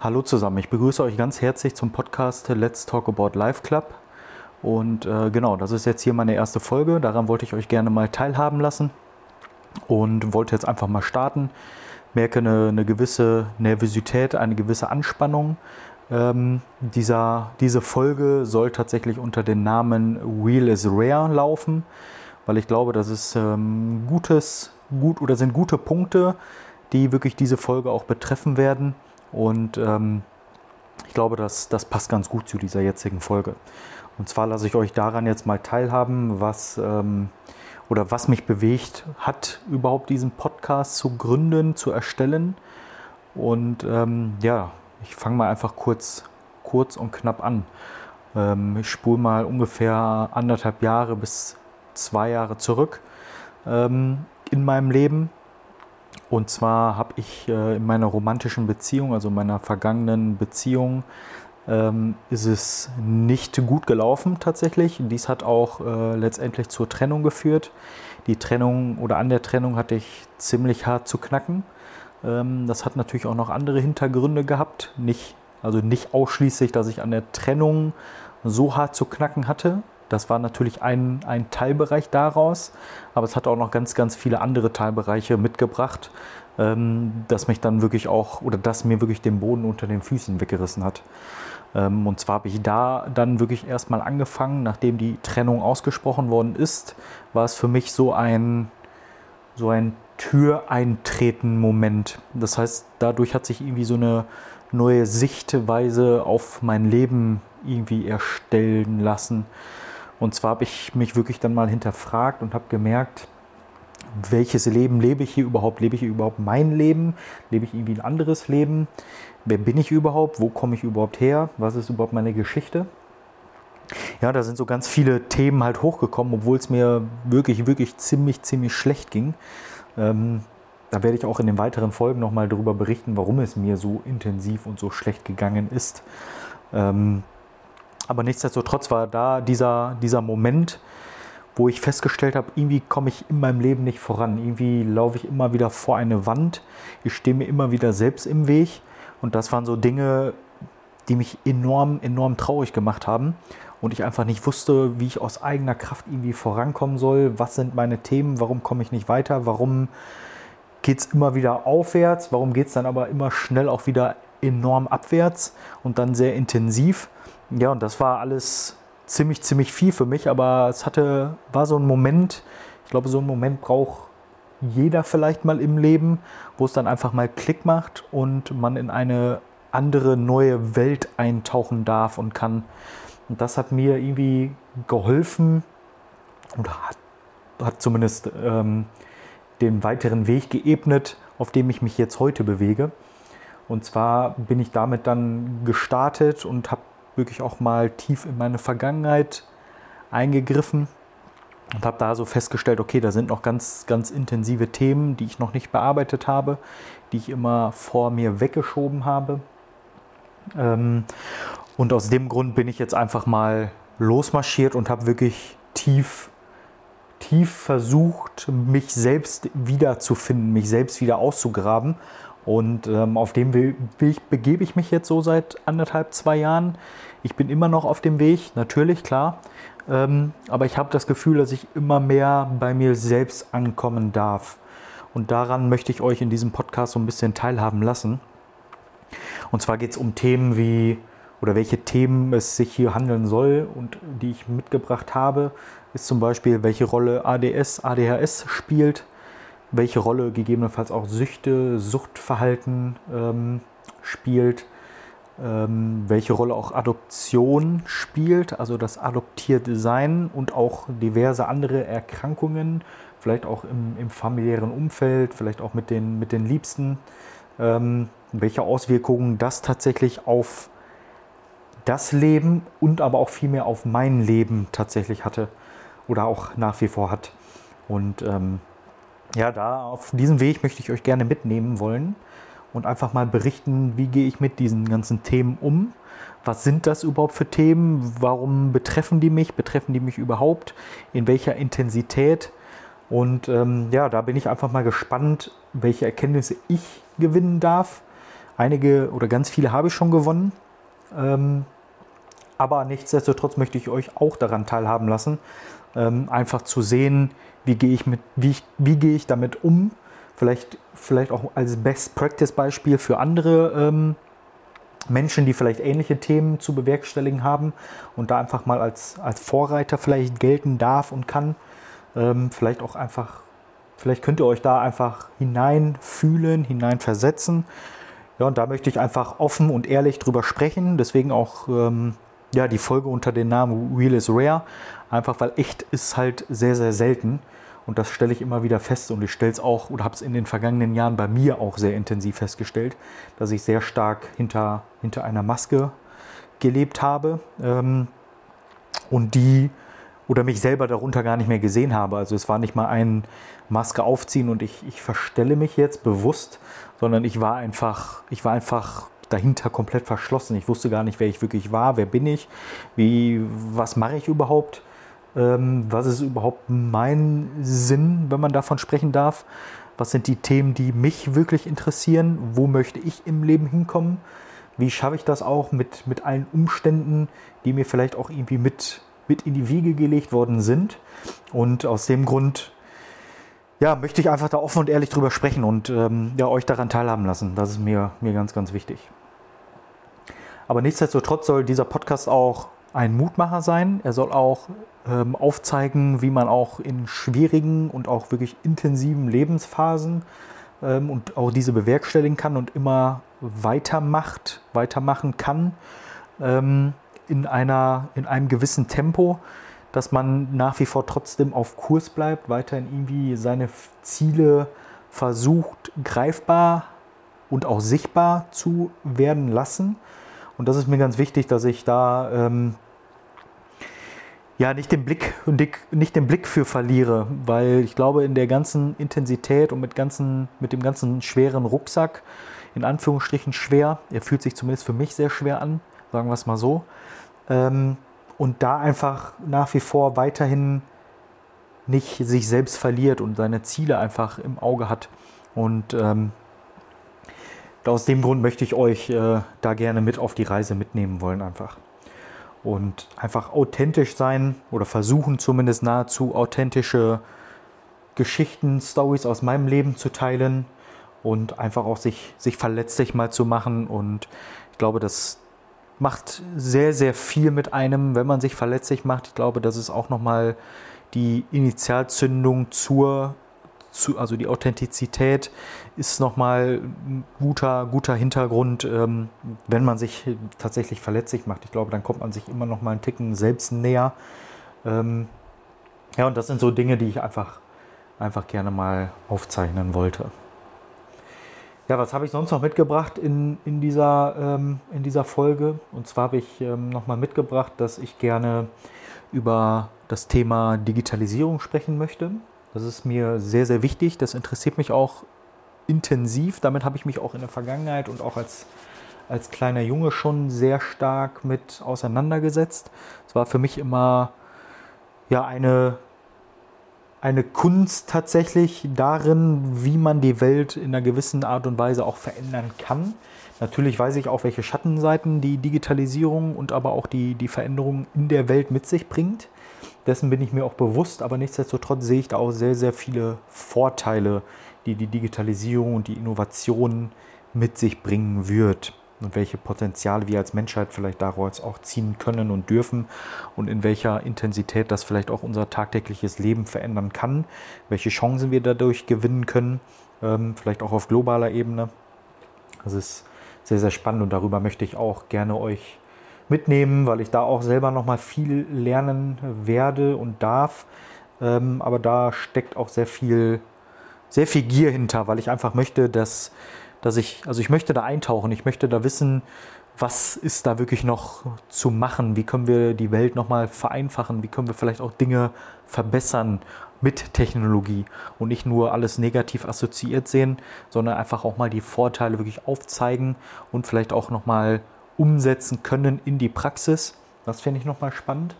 Hallo zusammen, ich begrüße euch ganz herzlich zum Podcast Let's Talk About Life Club. Und äh, genau, das ist jetzt hier meine erste Folge. Daran wollte ich euch gerne mal teilhaben lassen und wollte jetzt einfach mal starten. Merke eine, eine gewisse Nervosität, eine gewisse Anspannung. Ähm, dieser, diese Folge soll tatsächlich unter dem Namen Wheel is Rare laufen, weil ich glaube, das ist ähm, gutes, gut oder sind gute Punkte, die wirklich diese Folge auch betreffen werden. Und ähm, ich glaube, das, das passt ganz gut zu dieser jetzigen Folge. Und zwar lasse ich euch daran jetzt mal teilhaben, was ähm, oder was mich bewegt hat, überhaupt diesen Podcast zu gründen, zu erstellen. Und ähm, ja, ich fange mal einfach kurz, kurz und knapp an. Ähm, ich spule mal ungefähr anderthalb Jahre bis zwei Jahre zurück ähm, in meinem Leben. Und zwar habe ich äh, in meiner romantischen Beziehung, also in meiner vergangenen Beziehung, ähm, ist es nicht gut gelaufen tatsächlich. Dies hat auch äh, letztendlich zur Trennung geführt. Die Trennung oder an der Trennung hatte ich ziemlich hart zu knacken. Ähm, das hat natürlich auch noch andere Hintergründe gehabt. Nicht, also nicht ausschließlich, dass ich an der Trennung so hart zu knacken hatte, das war natürlich ein, ein Teilbereich daraus, aber es hat auch noch ganz, ganz viele andere Teilbereiche mitgebracht, ähm, dass mich dann wirklich auch oder das mir wirklich den Boden unter den Füßen weggerissen hat. Ähm, und zwar habe ich da dann wirklich erstmal angefangen, nachdem die Trennung ausgesprochen worden ist, war es für mich so ein, so ein Türeintreten-Moment. Das heißt, dadurch hat sich irgendwie so eine neue Sichtweise auf mein Leben irgendwie erstellen lassen. Und zwar habe ich mich wirklich dann mal hinterfragt und habe gemerkt, welches Leben lebe ich hier überhaupt? Lebe ich hier überhaupt mein Leben? Lebe ich irgendwie ein anderes Leben? Wer bin ich überhaupt? Wo komme ich überhaupt her? Was ist überhaupt meine Geschichte? Ja, da sind so ganz viele Themen halt hochgekommen, obwohl es mir wirklich, wirklich ziemlich, ziemlich schlecht ging. Ähm, da werde ich auch in den weiteren Folgen nochmal darüber berichten, warum es mir so intensiv und so schlecht gegangen ist. Ähm, aber nichtsdestotrotz war da dieser, dieser Moment, wo ich festgestellt habe, irgendwie komme ich in meinem Leben nicht voran. Irgendwie laufe ich immer wieder vor eine Wand. Ich stehe mir immer wieder selbst im Weg. Und das waren so Dinge, die mich enorm, enorm traurig gemacht haben. Und ich einfach nicht wusste, wie ich aus eigener Kraft irgendwie vorankommen soll. Was sind meine Themen? Warum komme ich nicht weiter? Warum geht es immer wieder aufwärts? Warum geht es dann aber immer schnell auch wieder enorm abwärts und dann sehr intensiv? Ja, und das war alles ziemlich, ziemlich viel für mich, aber es hatte, war so ein Moment, ich glaube, so ein Moment braucht jeder vielleicht mal im Leben, wo es dann einfach mal Klick macht und man in eine andere neue Welt eintauchen darf und kann. Und das hat mir irgendwie geholfen und hat, hat zumindest ähm, den weiteren Weg geebnet, auf dem ich mich jetzt heute bewege. Und zwar bin ich damit dann gestartet und habe wirklich auch mal tief in meine Vergangenheit eingegriffen und habe da so festgestellt, okay, da sind noch ganz, ganz intensive Themen, die ich noch nicht bearbeitet habe, die ich immer vor mir weggeschoben habe. Ähm, und aus dem Grund bin ich jetzt einfach mal losmarschiert und habe wirklich tief, tief versucht, mich selbst wiederzufinden, mich selbst wieder auszugraben und ähm, auf dem Weg begebe ich mich jetzt so seit anderthalb, zwei Jahren. Ich bin immer noch auf dem Weg, natürlich, klar. Ähm, aber ich habe das Gefühl, dass ich immer mehr bei mir selbst ankommen darf. Und daran möchte ich euch in diesem Podcast so ein bisschen teilhaben lassen. Und zwar geht es um Themen wie, oder welche Themen es sich hier handeln soll und die ich mitgebracht habe, ist zum Beispiel, welche Rolle ADS, ADHS spielt welche Rolle gegebenenfalls auch Süchte, Suchtverhalten ähm, spielt, ähm, welche Rolle auch Adoption spielt, also das adoptierte Sein und auch diverse andere Erkrankungen, vielleicht auch im, im familiären Umfeld, vielleicht auch mit den, mit den Liebsten, ähm, welche Auswirkungen das tatsächlich auf das Leben und aber auch vielmehr auf mein Leben tatsächlich hatte oder auch nach wie vor hat. Und ähm, ja, da auf diesem Weg möchte ich euch gerne mitnehmen wollen und einfach mal berichten, wie gehe ich mit diesen ganzen Themen um. Was sind das überhaupt für Themen? Warum betreffen die mich? Betreffen die mich überhaupt? In welcher Intensität? Und ähm, ja, da bin ich einfach mal gespannt, welche Erkenntnisse ich gewinnen darf Einige oder ganz viele habe ich schon gewonnen. Ähm, aber nichtsdestotrotz möchte ich euch auch daran teilhaben lassen, einfach zu sehen, wie gehe ich, wie, ich, wie gehe ich damit um. Vielleicht, vielleicht auch als Best Practice Beispiel für andere ähm, Menschen, die vielleicht ähnliche Themen zu bewerkstelligen haben und da einfach mal als, als Vorreiter vielleicht gelten darf und kann. Ähm, vielleicht auch einfach, vielleicht könnt ihr euch da einfach hineinfühlen, hineinversetzen. Ja, und da möchte ich einfach offen und ehrlich drüber sprechen. Deswegen auch ähm, ja, die Folge unter dem Namen Real is Rare. Einfach weil echt ist halt sehr, sehr selten. Und das stelle ich immer wieder fest und ich stelle es auch oder habe es in den vergangenen Jahren bei mir auch sehr intensiv festgestellt, dass ich sehr stark hinter, hinter einer Maske gelebt habe ähm, und die oder mich selber darunter gar nicht mehr gesehen habe. Also es war nicht mal ein Maske aufziehen und ich, ich verstelle mich jetzt bewusst, sondern ich war einfach, ich war einfach dahinter komplett verschlossen. Ich wusste gar nicht, wer ich wirklich war, wer bin ich, wie, was mache ich überhaupt. Ähm, was ist überhaupt mein Sinn, wenn man davon sprechen darf? Was sind die Themen, die mich wirklich interessieren? Wo möchte ich im Leben hinkommen? Wie schaffe ich das auch mit, mit allen Umständen, die mir vielleicht auch irgendwie mit, mit in die Wiege gelegt worden sind? Und aus dem Grund ja, möchte ich einfach da offen und ehrlich drüber sprechen und ähm, ja, euch daran teilhaben lassen. Das ist mir, mir ganz, ganz wichtig. Aber nichtsdestotrotz soll dieser Podcast auch ein Mutmacher sein. Er soll auch ähm, aufzeigen, wie man auch in schwierigen und auch wirklich intensiven Lebensphasen ähm, und auch diese bewerkstelligen kann und immer weitermacht, weitermachen kann ähm, in, einer, in einem gewissen Tempo, dass man nach wie vor trotzdem auf Kurs bleibt, weiterhin irgendwie seine Ziele versucht greifbar und auch sichtbar zu werden lassen. Und das ist mir ganz wichtig, dass ich da ähm, ja, nicht den Blick nicht den Blick für verliere, weil ich glaube, in der ganzen Intensität und mit, ganzen, mit dem ganzen schweren Rucksack, in Anführungsstrichen schwer, er fühlt sich zumindest für mich sehr schwer an, sagen wir es mal so, ähm, und da einfach nach wie vor weiterhin nicht sich selbst verliert und seine Ziele einfach im Auge hat. Und ähm, aus dem Grund möchte ich euch äh, da gerne mit auf die Reise mitnehmen wollen einfach und einfach authentisch sein oder versuchen zumindest nahezu authentische Geschichten, Stories aus meinem Leben zu teilen und einfach auch sich, sich verletzlich mal zu machen. Und ich glaube, das macht sehr, sehr viel mit einem, wenn man sich verletzlich macht. Ich glaube, das ist auch nochmal die Initialzündung zur zu, also die Authentizität ist nochmal ein guter, guter Hintergrund, ähm, wenn man sich tatsächlich verletzlich macht. Ich glaube, dann kommt man sich immer noch mal einen Ticken selbst näher. Ähm, ja, und das sind so Dinge, die ich einfach, einfach gerne mal aufzeichnen wollte. Ja, was habe ich sonst noch mitgebracht in, in, dieser, ähm, in dieser Folge? Und zwar habe ich ähm, nochmal mitgebracht, dass ich gerne über das Thema Digitalisierung sprechen möchte. Das ist mir sehr, sehr wichtig. Das interessiert mich auch intensiv. Damit habe ich mich auch in der Vergangenheit und auch als, als kleiner Junge schon sehr stark mit auseinandergesetzt. Es war für mich immer ja, eine, eine Kunst tatsächlich darin, wie man die Welt in einer gewissen Art und Weise auch verändern kann. Natürlich weiß ich auch, welche Schattenseiten die Digitalisierung und aber auch die, die Veränderung in der Welt mit sich bringt. Dessen bin ich mir auch bewusst, aber nichtsdestotrotz sehe ich da auch sehr, sehr viele Vorteile, die die Digitalisierung und die Innovation mit sich bringen wird und welche Potenziale wir als Menschheit vielleicht daraus auch ziehen können und dürfen und in welcher Intensität das vielleicht auch unser tagtägliches Leben verändern kann, welche Chancen wir dadurch gewinnen können, ähm, vielleicht auch auf globaler Ebene. Das ist sehr, sehr spannend und darüber möchte ich auch gerne euch mitnehmen, weil ich da auch selber noch mal viel lernen werde und darf. Ähm, aber da steckt auch sehr viel, sehr viel Gier hinter, weil ich einfach möchte, dass, dass ich, also ich möchte da eintauchen, ich möchte da wissen, was ist da wirklich noch zu machen? Wie können wir die Welt noch mal vereinfachen? Wie können wir vielleicht auch Dinge verbessern mit Technologie und nicht nur alles negativ assoziiert sehen, sondern einfach auch mal die Vorteile wirklich aufzeigen und vielleicht auch noch mal umsetzen können in die Praxis. Das finde ich nochmal spannend.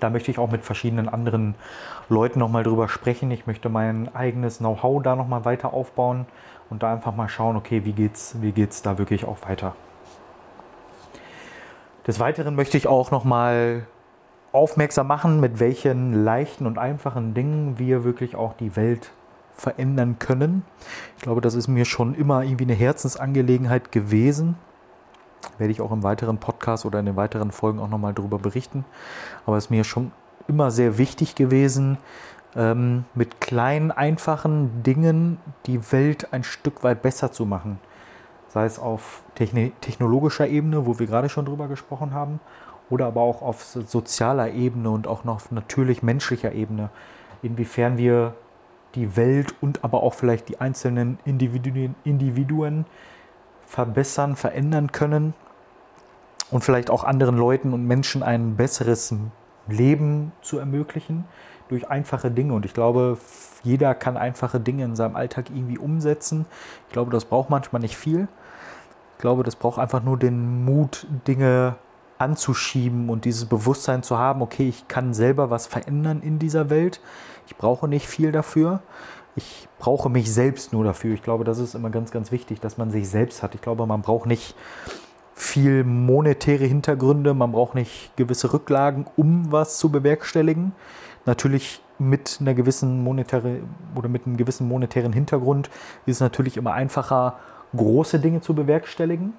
Da möchte ich auch mit verschiedenen anderen Leuten nochmal drüber sprechen. Ich möchte mein eigenes Know-how da nochmal weiter aufbauen und da einfach mal schauen, okay, wie geht's, wie geht's da wirklich auch weiter. Des Weiteren möchte ich auch nochmal aufmerksam machen, mit welchen leichten und einfachen Dingen wir wirklich auch die Welt verändern können. Ich glaube, das ist mir schon immer irgendwie eine Herzensangelegenheit gewesen. Werde ich auch im weiteren Podcast oder in den weiteren Folgen auch nochmal darüber berichten. Aber es ist mir schon immer sehr wichtig gewesen, ähm, mit kleinen, einfachen Dingen die Welt ein Stück weit besser zu machen. Sei es auf technologischer Ebene, wo wir gerade schon drüber gesprochen haben, oder aber auch auf sozialer Ebene und auch noch auf natürlich menschlicher Ebene. Inwiefern wir die Welt und aber auch vielleicht die einzelnen Individuen, Individuen verbessern, verändern können und vielleicht auch anderen Leuten und Menschen ein besseres Leben zu ermöglichen durch einfache Dinge. Und ich glaube, jeder kann einfache Dinge in seinem Alltag irgendwie umsetzen. Ich glaube, das braucht manchmal nicht viel. Ich glaube, das braucht einfach nur den Mut, Dinge anzuschieben und dieses Bewusstsein zu haben, okay, ich kann selber was verändern in dieser Welt. Ich brauche nicht viel dafür. Ich brauche mich selbst nur dafür. Ich glaube, das ist immer ganz, ganz wichtig, dass man sich selbst hat. Ich glaube, man braucht nicht viel monetäre Hintergründe, man braucht nicht gewisse Rücklagen, um was zu bewerkstelligen. Natürlich mit einer gewissen monetäre oder mit einem gewissen monetären Hintergrund ist es natürlich immer einfacher, große Dinge zu bewerkstelligen.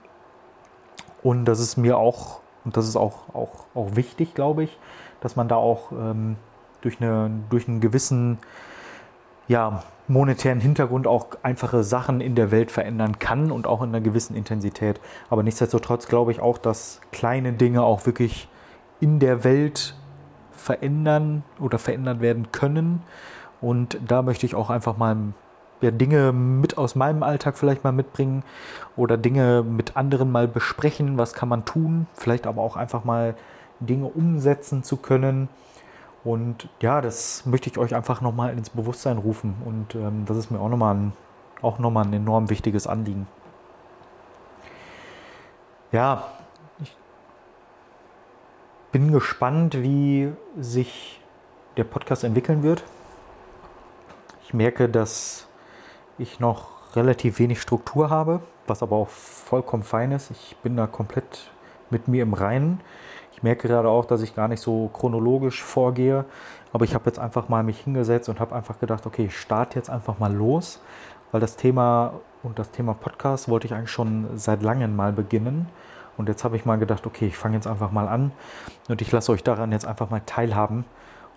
Und das ist mir auch, und das ist auch, auch, auch wichtig, glaube ich, dass man da auch ähm, durch, eine, durch einen gewissen ja, monetären Hintergrund auch einfache Sachen in der Welt verändern kann und auch in einer gewissen Intensität. Aber nichtsdestotrotz glaube ich auch, dass kleine Dinge auch wirklich in der Welt verändern oder verändert werden können. Und da möchte ich auch einfach mal ja, Dinge mit aus meinem Alltag vielleicht mal mitbringen oder Dinge mit anderen mal besprechen, was kann man tun, vielleicht aber auch einfach mal Dinge umsetzen zu können und ja, das möchte ich euch einfach nochmal ins Bewusstsein rufen. Und ähm, das ist mir auch nochmal ein, auch nochmal ein enorm wichtiges Anliegen. Ja, ich bin gespannt, wie sich der Podcast entwickeln wird. Ich merke, dass ich noch relativ wenig Struktur habe, was aber auch vollkommen fein ist. Ich bin da komplett mit mir im Reinen. Merke gerade auch, dass ich gar nicht so chronologisch vorgehe, aber ich habe jetzt einfach mal mich hingesetzt und habe einfach gedacht, okay, ich starte jetzt einfach mal los, weil das Thema und das Thema Podcast wollte ich eigentlich schon seit langem mal beginnen. Und jetzt habe ich mal gedacht, okay, ich fange jetzt einfach mal an und ich lasse euch daran jetzt einfach mal teilhaben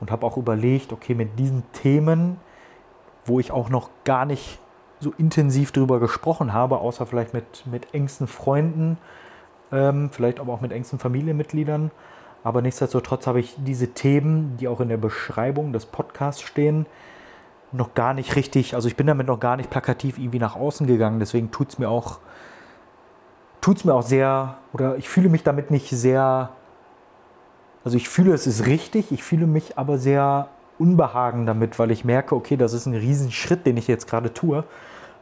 und habe auch überlegt, okay, mit diesen Themen, wo ich auch noch gar nicht so intensiv drüber gesprochen habe, außer vielleicht mit, mit engsten Freunden, ähm, vielleicht aber auch mit engsten Familienmitgliedern. Aber nichtsdestotrotz habe ich diese Themen, die auch in der Beschreibung des Podcasts stehen, noch gar nicht richtig, also ich bin damit noch gar nicht plakativ irgendwie nach außen gegangen. Deswegen tut es mir auch, tut es mir auch sehr, oder ich fühle mich damit nicht sehr, also ich fühle, es ist richtig, ich fühle mich aber sehr unbehagen damit, weil ich merke, okay, das ist ein Riesenschritt, den ich jetzt gerade tue,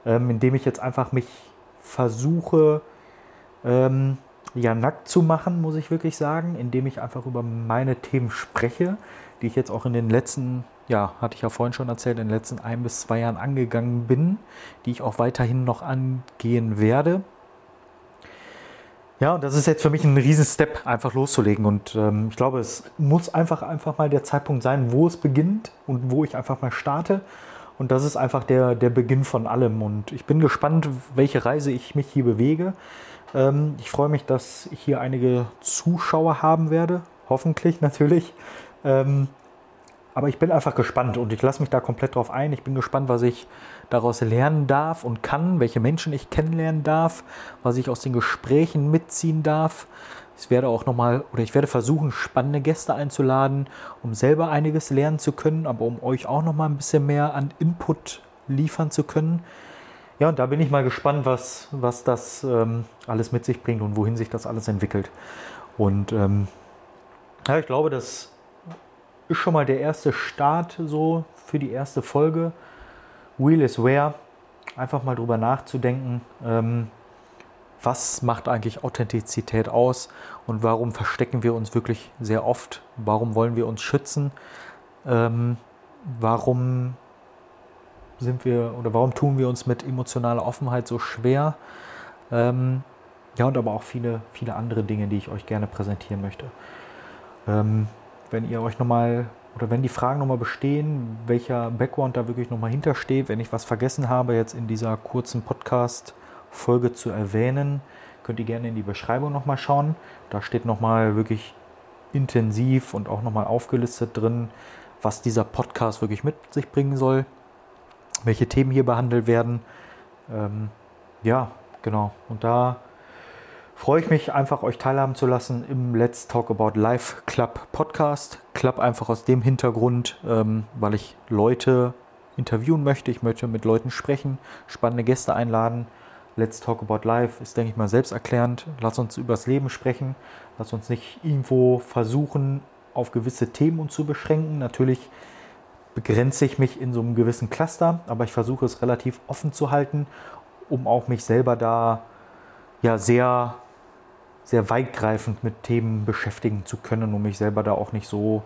ähm, indem ich jetzt einfach mich versuche, ähm, ja nackt zu machen, muss ich wirklich sagen, indem ich einfach über meine Themen spreche, die ich jetzt auch in den letzten, ja, hatte ich ja vorhin schon erzählt, in den letzten ein bis zwei Jahren angegangen bin, die ich auch weiterhin noch angehen werde. Ja, und das ist jetzt für mich ein Riesen-Step, einfach loszulegen. Und ähm, ich glaube, es muss einfach, einfach mal der Zeitpunkt sein, wo es beginnt und wo ich einfach mal starte. Und das ist einfach der, der Beginn von allem. Und ich bin gespannt, welche Reise ich mich hier bewege. Ähm, ich freue mich, dass ich hier einige Zuschauer haben werde. Hoffentlich natürlich. Ähm, aber ich bin einfach gespannt und ich lasse mich da komplett drauf ein. Ich bin gespannt, was ich daraus lernen darf und kann, welche Menschen ich kennenlernen darf, was ich aus den Gesprächen mitziehen darf. Ich werde auch nochmal oder ich werde versuchen, spannende Gäste einzuladen, um selber einiges lernen zu können, aber um euch auch nochmal ein bisschen mehr an Input liefern zu können. Ja, und da bin ich mal gespannt, was, was das ähm, alles mit sich bringt und wohin sich das alles entwickelt. Und ähm, ja, ich glaube, das ist schon mal der erste Start so für die erste Folge. Wheel is where. Einfach mal drüber nachzudenken, ähm, was macht eigentlich Authentizität aus und warum verstecken wir uns wirklich sehr oft? Warum wollen wir uns schützen? Ähm, warum sind wir oder warum tun wir uns mit emotionaler Offenheit so schwer? Ähm, ja, und aber auch viele, viele andere Dinge, die ich euch gerne präsentieren möchte. Ähm, wenn ihr euch nochmal oder wenn die Fragen nochmal bestehen, welcher Background da wirklich nochmal hintersteht, wenn ich was vergessen habe, jetzt in dieser kurzen Podcast-Folge zu erwähnen, könnt ihr gerne in die Beschreibung nochmal schauen. Da steht nochmal wirklich intensiv und auch nochmal aufgelistet drin, was dieser Podcast wirklich mit sich bringen soll, welche Themen hier behandelt werden. Ähm, ja, genau. Und da freue ich mich einfach, euch teilhaben zu lassen im Let's Talk About Life Club Podcast. Club einfach aus dem Hintergrund, ähm, weil ich Leute interviewen möchte. Ich möchte mit Leuten sprechen, spannende Gäste einladen. Let's Talk About Life ist, denke ich mal, selbsterklärend. Lass uns übers Leben sprechen. Lass uns nicht irgendwo versuchen, auf gewisse Themen uns zu beschränken. Natürlich begrenze ich mich in so einem gewissen Cluster, aber ich versuche es relativ offen zu halten, um auch mich selber da ja sehr sehr weitgreifend mit Themen beschäftigen zu können, um mich selber da auch nicht so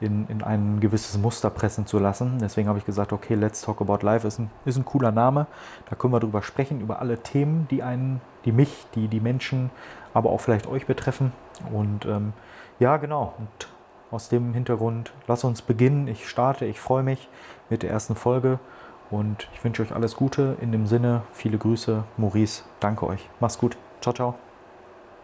in, in ein gewisses Muster pressen zu lassen. Deswegen habe ich gesagt, okay, Let's Talk About Life ist ein, ist ein cooler Name. Da können wir drüber sprechen, über alle Themen, die einen, die mich, die die Menschen, aber auch vielleicht euch betreffen. Und ähm, ja, genau. Und aus dem Hintergrund, lass uns beginnen. Ich starte, ich freue mich mit der ersten Folge. Und ich wünsche euch alles Gute. In dem Sinne, viele Grüße, Maurice. Danke euch. Mach's gut. Ciao, ciao.